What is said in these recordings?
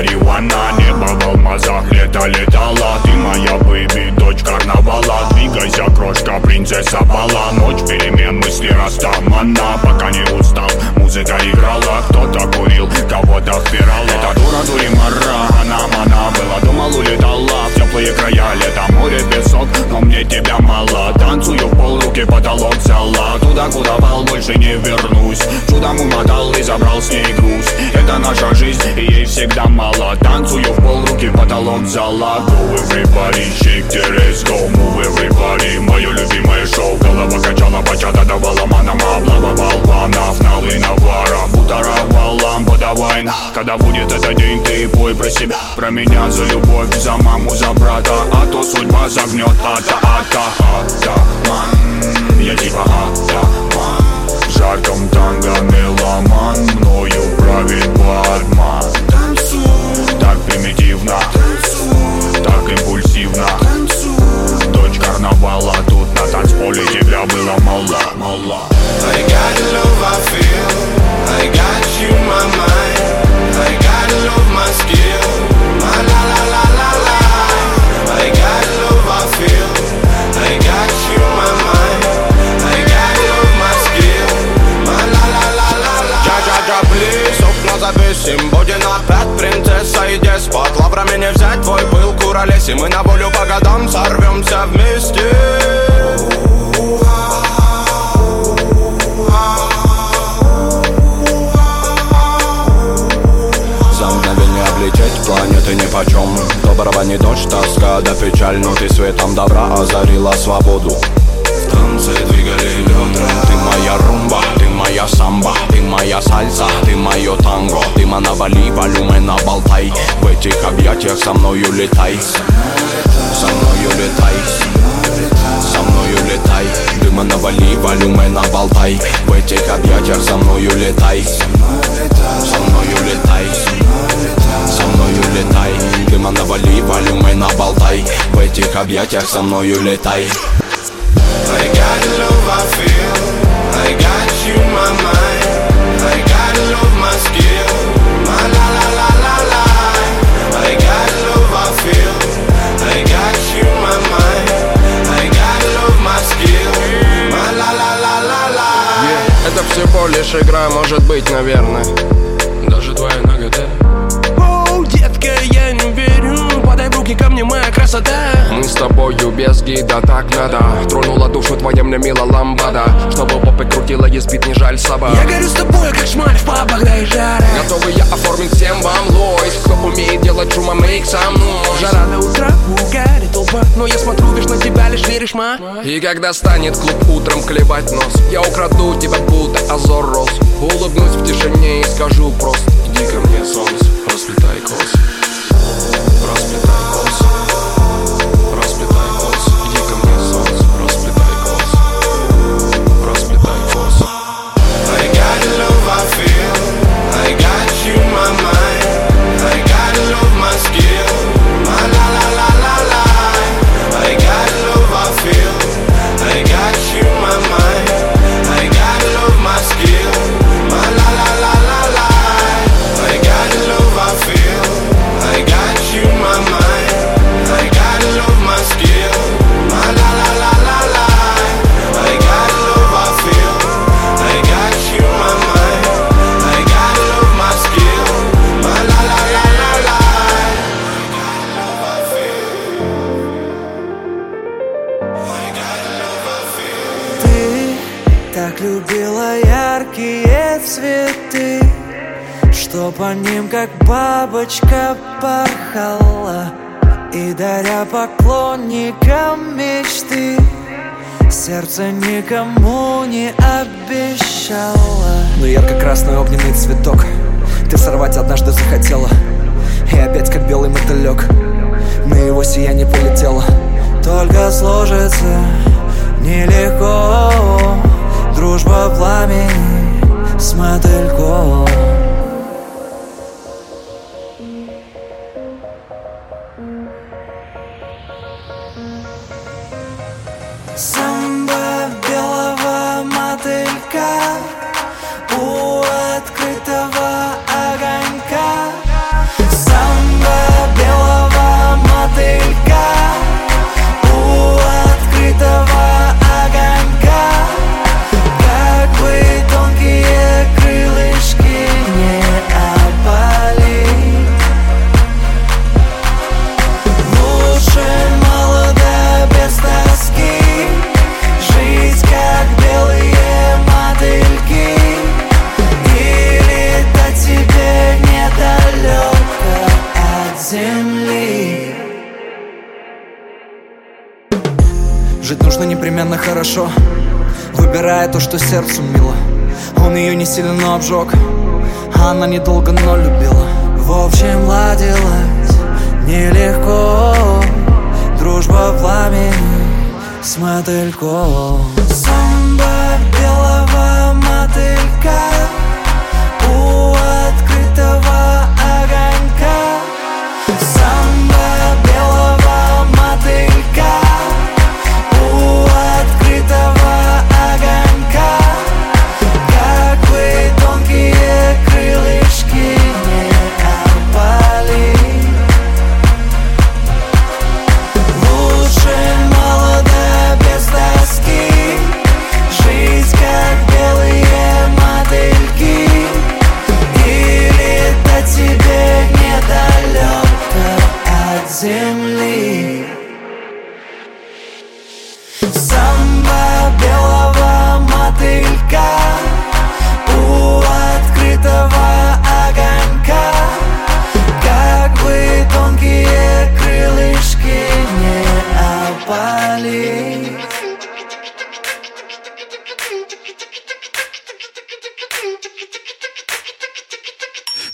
Мариуана Небо в алмазах, лето летала Ты моя бэби, дочь карнавала. Двигайся, крошка, принцесса Бала. Ночь перемен, мысли растамана. Пока не устала музыка играла Кто-то курил, кого-то впирала Эта дура дуримара, она мана Была, думал, улетала. В теплые края Лето, море, песок, но мне тебя мало. Танцую в пол, руки потолок взяла. Туда, куда вал, больше не вернусь. Чудом умотал и забрал с ней груз. Это наша жизнь, и ей всегда мало. Танцую в пол, руки потолок взяла. Go everybody, shake the let's go Move everybody, мое любимое шоу Голова качала, бачата давала манама Облава болванов, налы навара Бутаровала, подавай. Когда будет этот день, ты пой про себя. Про меня за любовь, за маму, за брата. А то судьба загнет, ата, ата, объятиях со мною летай. Со мною летай. Со мною летай. Дыма навали, волюмена болтай В этих объятиях со мною летай. Со мною летай. Со мною летай. Дыма навали, волюмена болтай В этих объятиях со мною летай. I got love I feel. I got you my mind. I got love my skill лишь игра, может быть, наверное. Даже твоя нагота. Оу, детка, я не верю. Подай в руки ко мне моя красота с тобою без гида, так надо. Тронула душу твоя мне мила ламбада. Чтобы попы крутила, ей спит не жаль собак Я горю с тобой, как шмаль в пабах, да и жара. Готовы я оформить всем вам лойс Кто умеет делать шума, мейк со мной Жара до утра, угари толпа. Но я смотрю, лишь на тебя, лишь веришь, ма. И когда станет клуб утром клевать нос. Я украду тебя, будто Азор Рос Улыбнусь в тишине и скажу просто Иди ко мне, огненный цветок. Ты сорвать однажды захотела. И опять как белый мотылек На его сияние полетела Только сложится нелегко. Дружба пламени с мотыльком с мотыльком Самба белого мотылька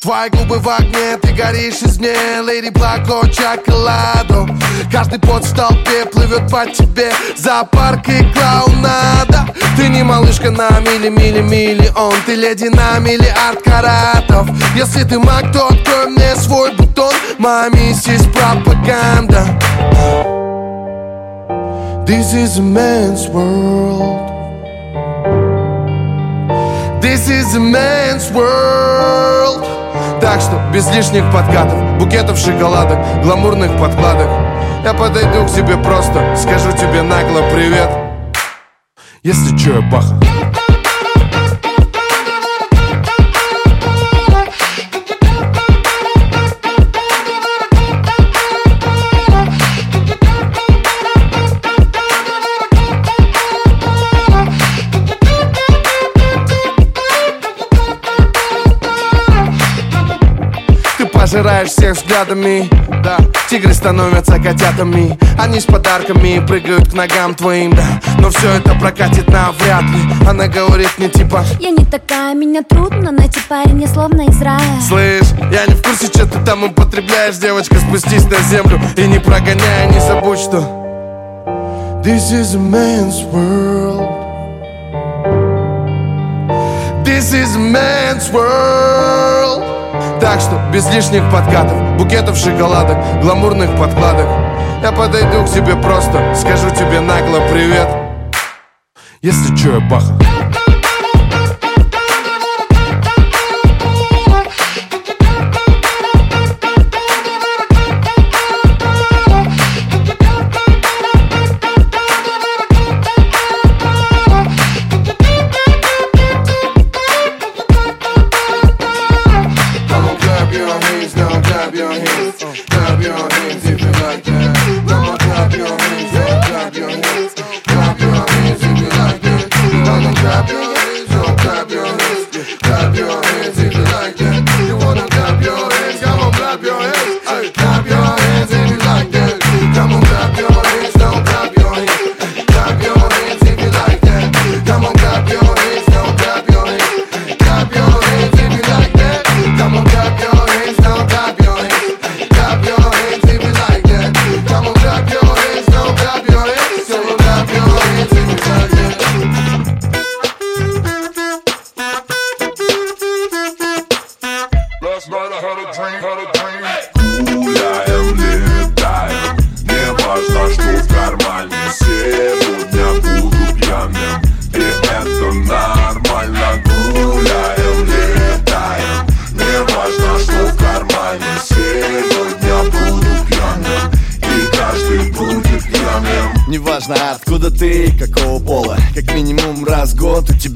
Твои губы в огне, ты горишь из мне Леди Блако, чоколадо. Каждый пот в толпе плывет по тебе. Зоопарк и клоунада. Ты не малышка на мили, мили, миллион Ты леди на миллиард каратов Если ты маг, то открой мне свой бутон. Моя миссис пропаганда This is a man's world. This is a man's world Так что без лишних подкатов Букетов шоколадок, гламурных подкладок. Я подойду к тебе просто Скажу тебе нагло привет. Если чё, я баха пожираешь всех взглядами. Да, тигры становятся котятами. Они с подарками прыгают к ногам твоим, да. Но все это прокатит навряд ли. Она говорит мне типа Я не такая, меня трудно найти парень, словно из рая. Слышь, я не в курсе, что ты там употребляешь Девочка, спустись на землю и не прогоняй Не забудь, что This is a man's world. This is man's world Так что без лишних подкатов Букетов шоколадок, гламурных подкладок. Я подойду к тебе просто Скажу тебе нагло привет. Если чё, я баха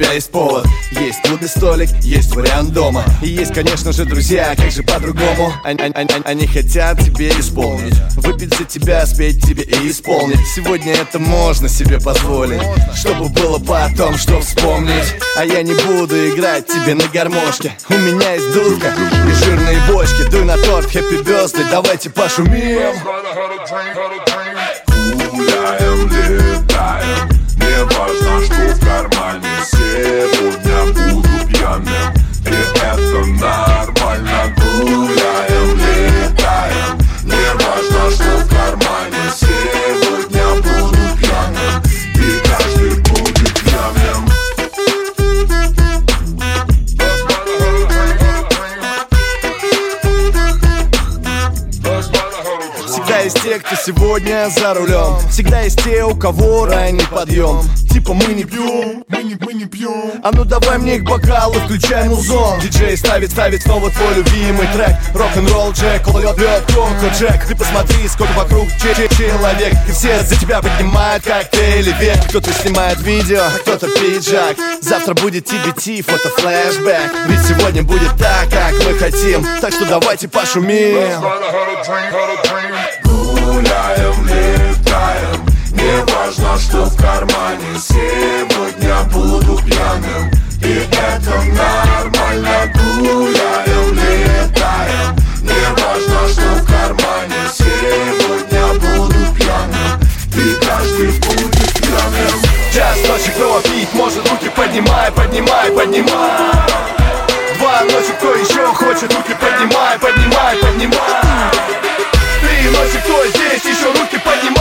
тебя есть повод Есть клубный столик, есть вариант дома. И есть, конечно же, друзья, как же по-другому? Они, они- они- они хотят тебе исполнить. Выпить за тебя, спеть тебе и исполнить. Сегодня это можно себе позволить Чтобы было потом, что вспомнить. А я не буду играть тебе на гармошке. У меня есть дудка и жирные бочки. Дуй на торт, хэппи birthday, давайте пошумим за рулем. Всегда есть те, у кого ранний подъем. Типа мы не пьем, Мы не, мы не пьем. А ну давай мне их бокалы, включай музон. Диджей ставит, ставит снова твой любимый трек. Рок-н-ролл Джек, льет, льет коко Джек. Ты посмотри, сколько вокруг че че человек. И все за тебя поднимают коктейли век Кто-то снимает видео, а кто-то пиджак. Завтра будет TBT, фото флешбэк Ведь сегодня будет так, как мы хотим. Так что давайте пошумим. Летаем Не важно, что в кармане. Сегодня буду пьяным. И это нормально. Гуляем, летаем. Не важно, что в кармане. Сегодня буду пьяным. И каждый будет пьяным. Час ночи, кто пить может, руки поднимай, поднимай, поднимай. Два ночи, кто еще хочет, руки поднимай, поднимай, поднимай. Три ночи, кто здесь, еще руки поднимай,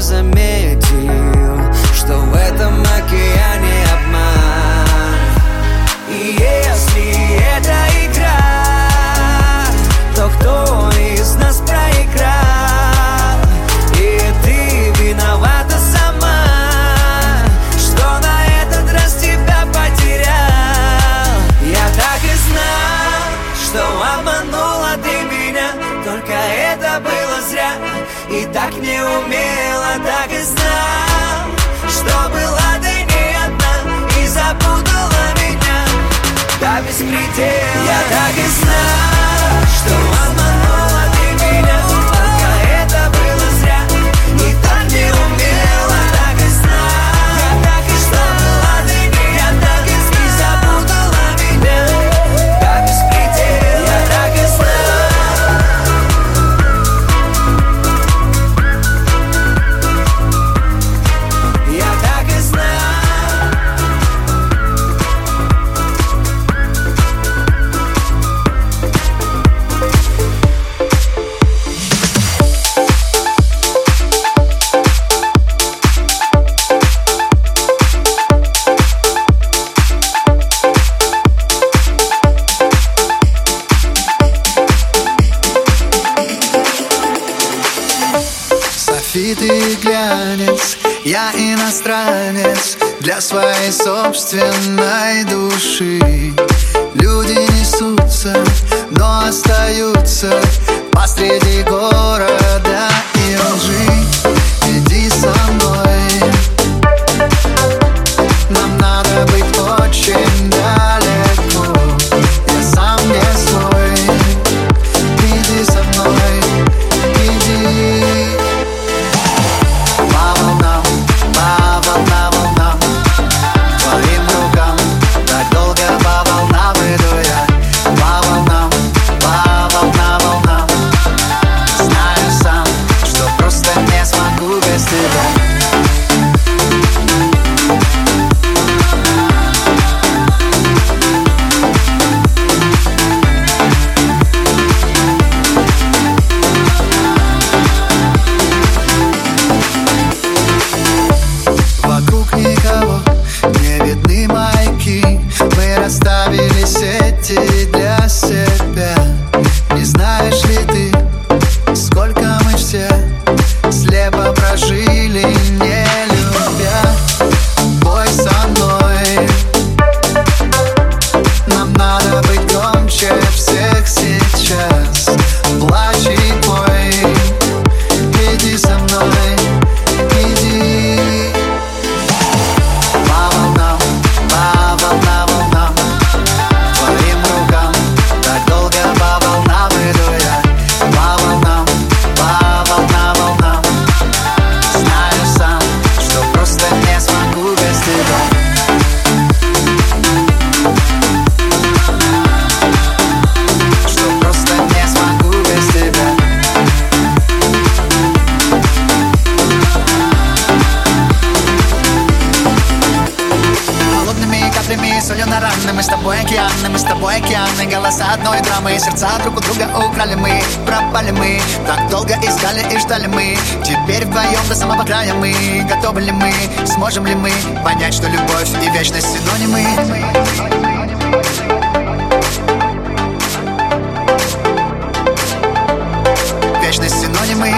сразу не заметил Для своей собственной души. Люди несутся, но остаются Посреди города одной драмы Сердца друг у друга украли мы, пропали мы. Так долго искали и ждали мы. Теперь вдвоем до самого края мы. Готовы ли мы, сможем ли мы Понять, что любовь и вечность синонимы? Вечность синонимы.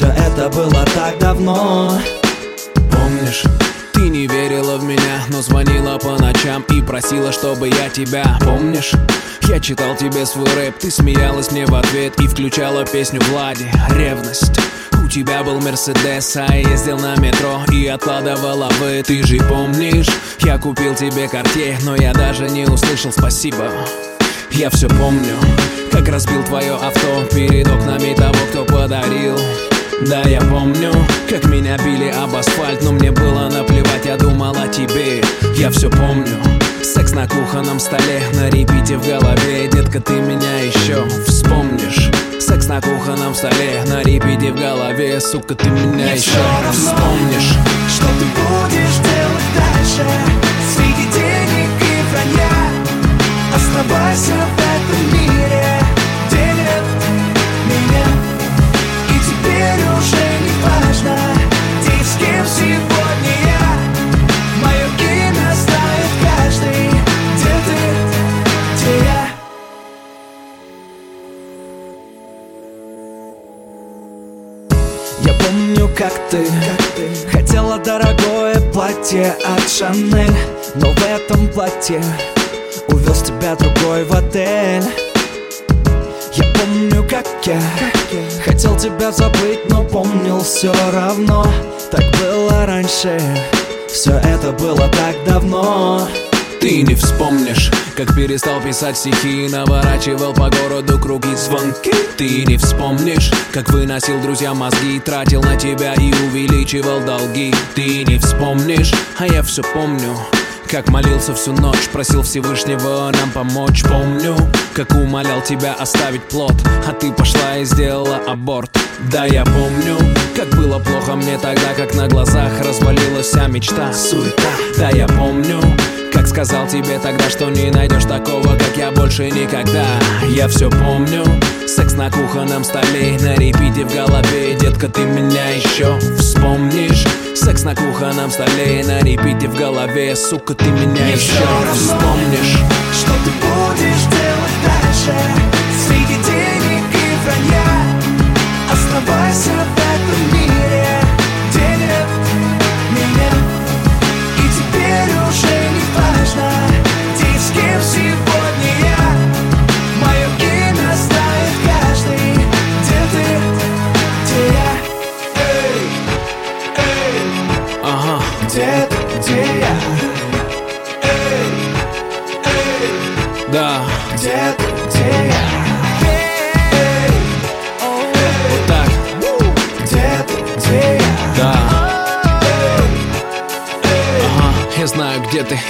Все это было так давно. Помнишь? Ты не верила в меня, но звонила по ночам и просила, чтобы я тебя. Помнишь? Я читал тебе свой рэп, ты смеялась мне в ответ и включала песню Влади. «Ревность» У тебя был Мерседес, а я ездил на метро и откладывала вы Ты же помнишь, я купил тебе карте, но я даже не услышал спасибо. Я все помню, как разбил твое авто перед окнами того, кто подарил да, я помню, как меня били об асфальт Но мне было наплевать, я думал о тебе. Я все помню. Секс на кухонном столе, на репите в голове. Детка, ты меня еще вспомнишь. Секс на кухонном столе, на репите в голове. Сука, ты меня еще вспомнишь. Что ты будешь делать дальше. Среди денег и вранья Оставайся в помню, как ты, Хотела дорогое платье от Шанель Но в этом платье Увез тебя другой в отель. Я помню, как я Хотел тебя забыть, но помнил все равно. Так было раньше Все это было так давно Ты не вспомнишь, как перестал писать стихи и Наворачивал по городу круги звонки. Ты не вспомнишь, как выносил друзья мозги Тратил на тебя и увеличивал долги. Ты не вспомнишь, а я все помню как молился всю ночь, просил Всевышнего нам помочь. Помню, как умолял тебя оставить плод А ты пошла и сделала аборт. Да, я помню, как было плохо мне тогда Как на глазах развалилась вся мечта. Суета. Да, я помню, как сказал тебе тогда, что не найдешь такого, как я больше никогда. Я все помню, секс на кухонном столе На репите в голове, детка, ты меня еще вспомнишь. Секс на кухонном столе, на репите в голове. Сука, ты меня еще равно, вспомнишь. Что ты будешь делать дальше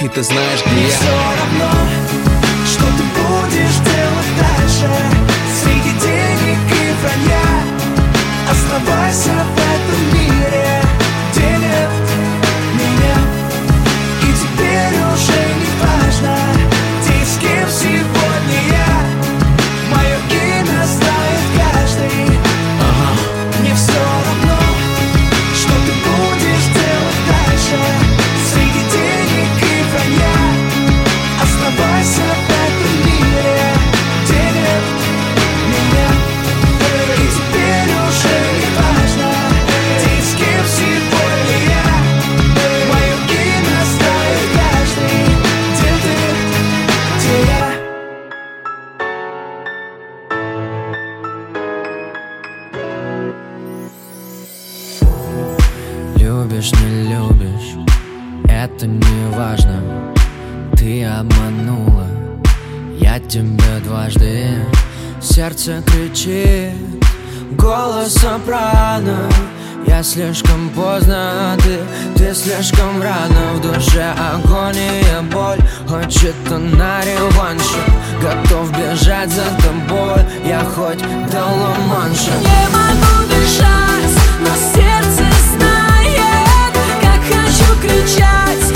и ты знаешь, где слишком поздно, а ты, ты слишком рано. В душе агония, боль, хочет на реванше. Готов бежать за тобой, я хоть до Ла-Манша Не могу дышать, но сердце знает, как хочу кричать,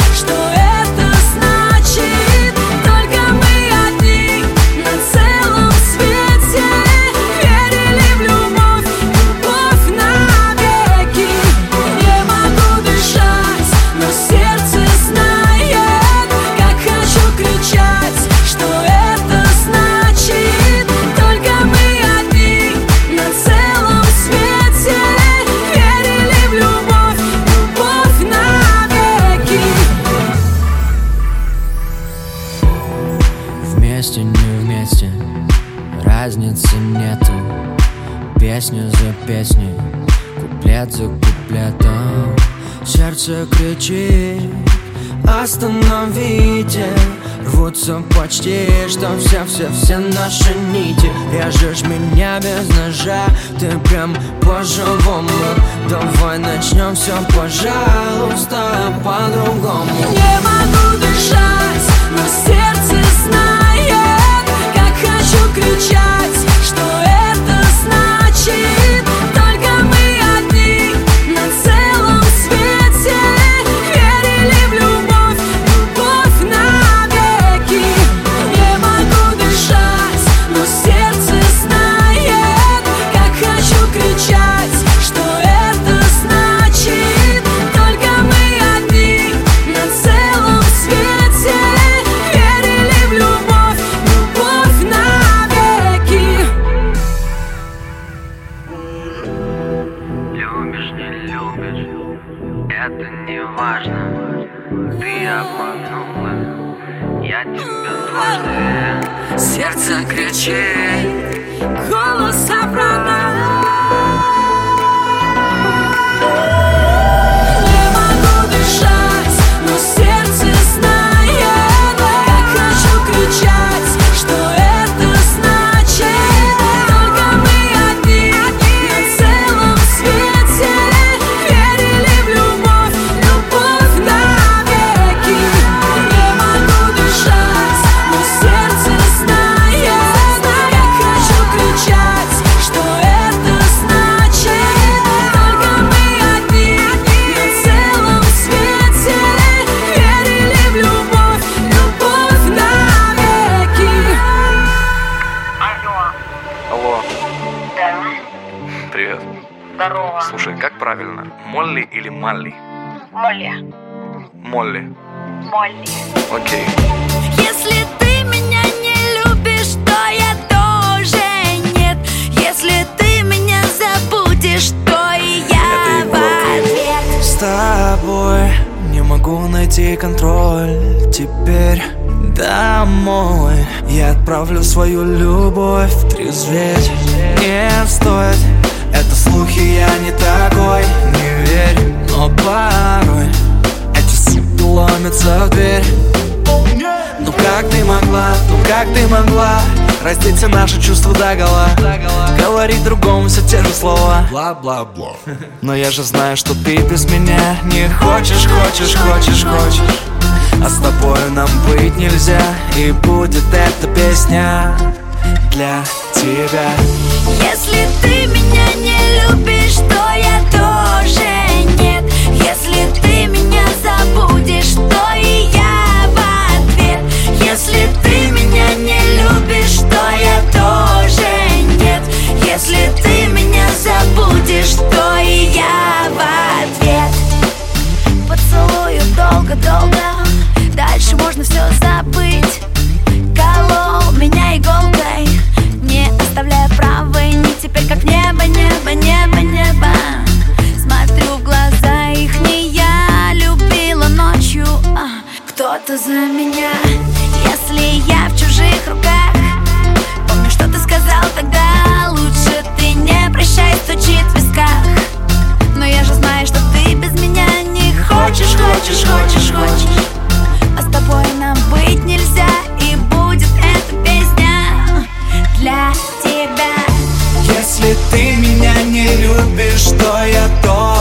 Рвутся почти, что все-все-все наши нити. Режешь меня без ножа, ты прям по-живому. Давай начнем все, пожалуйста, по-другому. Не могу дышать, но сердце знает Как хочу кричать, Молли. Окей. Если ты меня не любишь, то я тоже нет. Если ты меня забудешь, то и я в ответ. С тобой не могу найти контроль. Теперь домой Я отправлю свою любовь. Трезветь Не стоит. Это слухи, я не такой. Не верь, но порой суки ломятся в дверь. Ну как ты могла, ну как ты могла Раздеть все наши чувства догола Говорить другому все те же слова. Бла-бла-бла. Но я же знаю, что ты без меня Не хочешь, хочешь, хочешь, хочешь. А с тобой нам быть нельзя И будет эта песня для тебя. Если ты меня не любишь, то я тоже нет. Если ты меня забудешь, то и я в ответ. Если ты меня не любишь, то я тоже нет. Если ты меня забудешь, то и я в ответ. Поцелую долго-долго кто-то за меня. Если я в чужих руках Помню, что ты сказал тогда. Лучше ты не прощай, стучит в висках. Но я же знаю, что ты без меня не хочешь, хочешь, хочешь, хочешь. А с тобой нам быть нельзя И будет эта песня для тебя. Если ты меня не любишь, то я тоже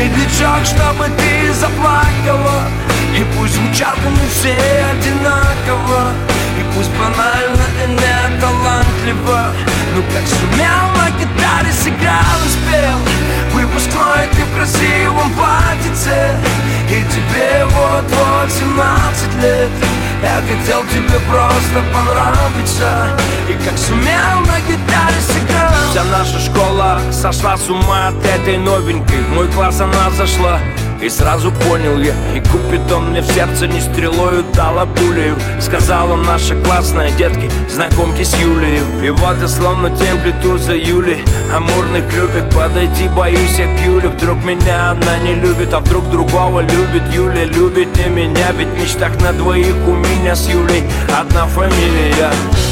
Медлячок, чтобы ты заплакала. И пусть звучат они все одинаково. И пусть банально и не талантливо Ну как сумел на гитаре сыграл и спел. Выпускной ты в красивом платьице. И тебе вот-вот 17 лет. Я хотел тебе просто понравиться. И как сумел на гитаре сыграл Вся наша школа сошла с ума от этой новенькой. Мой класс она зашла и сразу понял я И Купидон мне в сердце не стрелою дала пулею Сказала наша классная детки Знакомьтесь с Юлией И вот я словно тем плету за Юлей. Амурных любит подойти, боюсь я к Юле. Вдруг меня она не любит, а вдруг другого любит Юля. Любит не меня, ведь мечтах на двоих у меня с Юлей. Одна фамилия.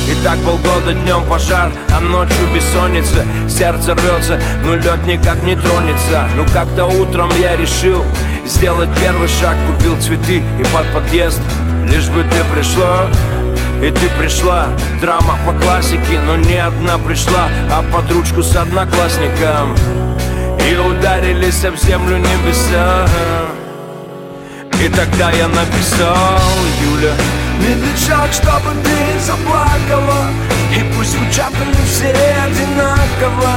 И так полгода днем пожар, а ночью бессонница. Сердце рвется, но лед никак не тронется. Ну как-то утром я решил сделать первый шаг Купил цветы и под подъезд. Лишь бы ты пришла и ты пришла, драма по классике Но не одна пришла, а под ручку с одноклассником. И ударились об землю небеса. И тогда я написал, Юля Медлячок, чтобы ты заплакала И пусть звучат они все одинаково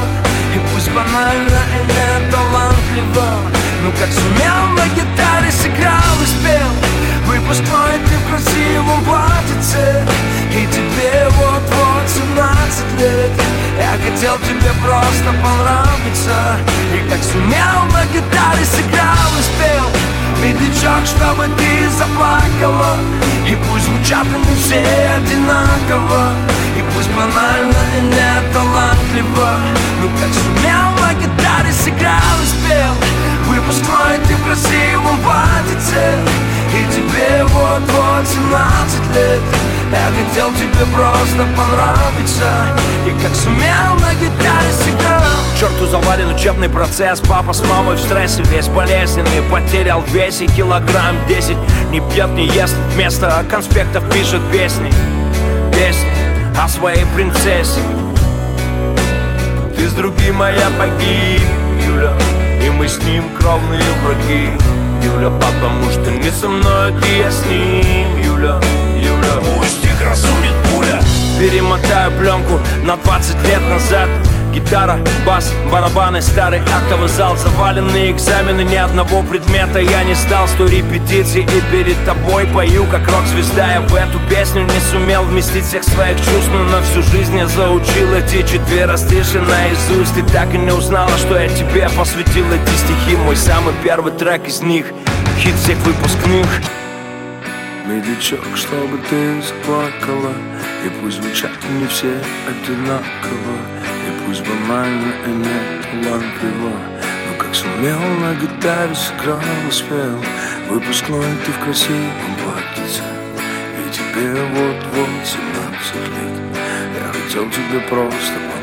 И пусть банально и не талантливо Ну как сумел на гитаре сыграл и спел Выпускной ты в красивом платьице И тебе вот-вот 17 лет. Я хотел тебе просто понравиться И как сумел на гитаре сыграл и спел Медлячок, чтобы ты заплакала. И пусть звучат они все одинаково. И пусть банально и не талантливо. Ну как сумел на гитаре сыграл и спел. Выпускной ты в красивом платьице. И тебе вот-вот 17 лет. Я хотел тебе просто понравиться. И как сумел на гитаре сыграл Черту завален учебный процесс. Папа с мамой в стрессе весь болезненный. Потерял в весе килограмм 10 Не пьет, не ест, вместо конспектов пишет песни. Песни о своей принцессе. Ты с другим, моя погиб, Юля. И мы с ним кровные враги Юля, потому что не со мной, ты я с ним Юля, Юля. Пусть их разумит пуля. Перемотаю пленку на 20 лет назад Гитара, бас, барабаны, старый актовый зал Заваленные экзамены, ни одного предмета я не стал Сто репетиций и перед тобой пою, как рок-звезда. Я в эту песню не сумел вместить всех своих чувств Но на всю жизнь я заучил эти четверостиши наизусть. И так и не узнала, что я тебе посвятил эти стихи. Мой самый первый трек из них, хит всех выпускных. Медлячок, чтобы ты заплакала И пусть звучат не все одинаково пусть банально и не талантливо Но как сумел на гитаре сыграл и спел Выпускной ты в красивом платьице И тебе вот-вот 17 лет. Я хотел тебе просто понравиться